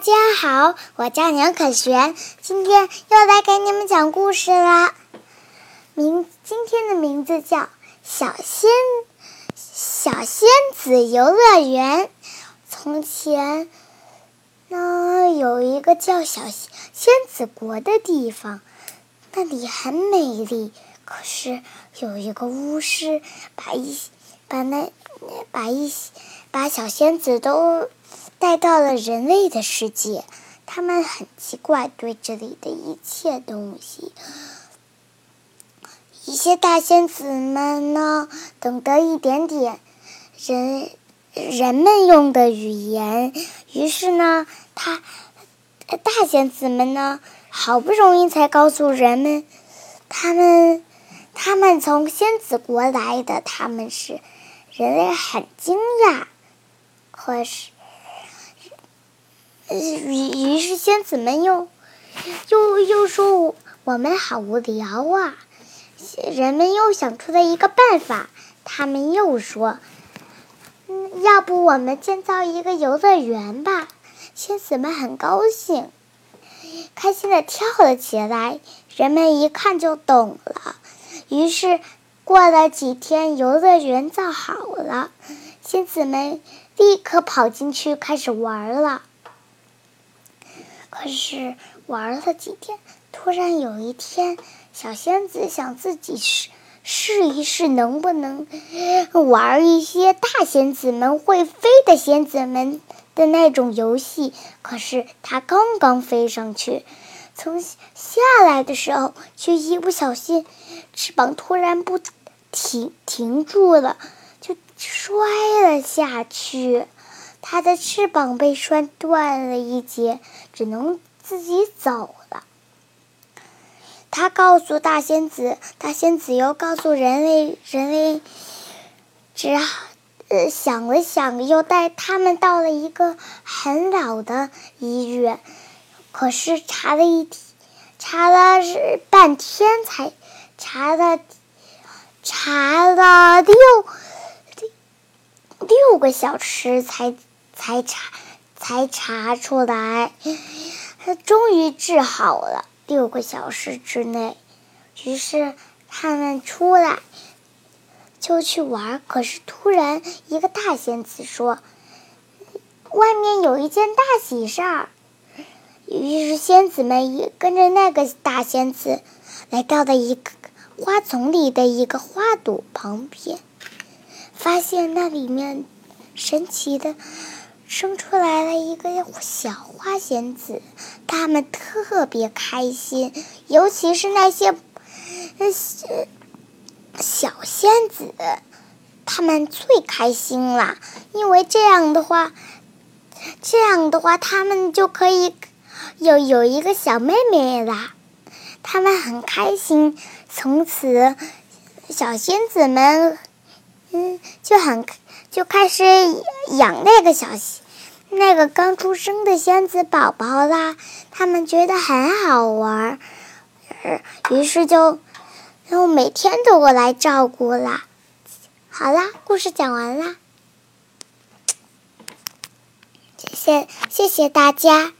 大家好，我叫杨可璇，今天又来给你们讲故事啦。名今天的名字叫《小仙小仙子游乐园》。从前，呢有一个叫小仙仙子国的地方，那里很美丽。可是有一个巫师把一把那把一把小仙子都。带到了人类的世界，他们很奇怪，对这里的一切东西。一些大仙子们呢，懂得一点点人人们用的语言，于是呢，他大仙子们呢，好不容易才告诉人们，他们他们从仙子国来的，他们是人类很惊讶，可是。于于是，仙子们又又又说：“我们好无聊啊！”人们又想出了一个办法，他们又说：“，要不我们建造一个游乐园吧？”仙子们很高兴，开心的跳了起来。人们一看就懂了。于是，过了几天，游乐园造好了，仙子们立刻跑进去开始玩了。可是玩了几天，突然有一天，小仙子想自己试试一试，能不能玩一些大仙子们会飞的仙子们的那种游戏。可是她刚刚飞上去，从下来的时候，却一不小心，翅膀突然不停停住了，就摔了下去。它的翅膀被摔断了一截，只能自己走了。他告诉大仙子，大仙子又告诉人类，人类只好呃想了想，又带他们到了一个很老的医院。可是查了一查了是半天才查了查了六六个小时才。才查，才查出来，他终于治好了。六个小时之内，于是他们出来就去玩。可是突然，一个大仙子说：“外面有一件大喜事儿。”于是仙子们也跟着那个大仙子来到了一个花丛里的一个花朵旁边，发现那里面神奇的。生出来了一个小花仙子，他们特别开心，尤其是那些小仙子，他们最开心了，因为这样的话，这样的话，他们就可以有有一个小妹妹啦。他们很开心，从此小仙子们嗯就很就开始养那个小。那个刚出生的仙子宝宝啦，他们觉得很好玩儿，于是就，就每天都过来照顾啦。好啦，故事讲完啦，谢谢谢谢大家。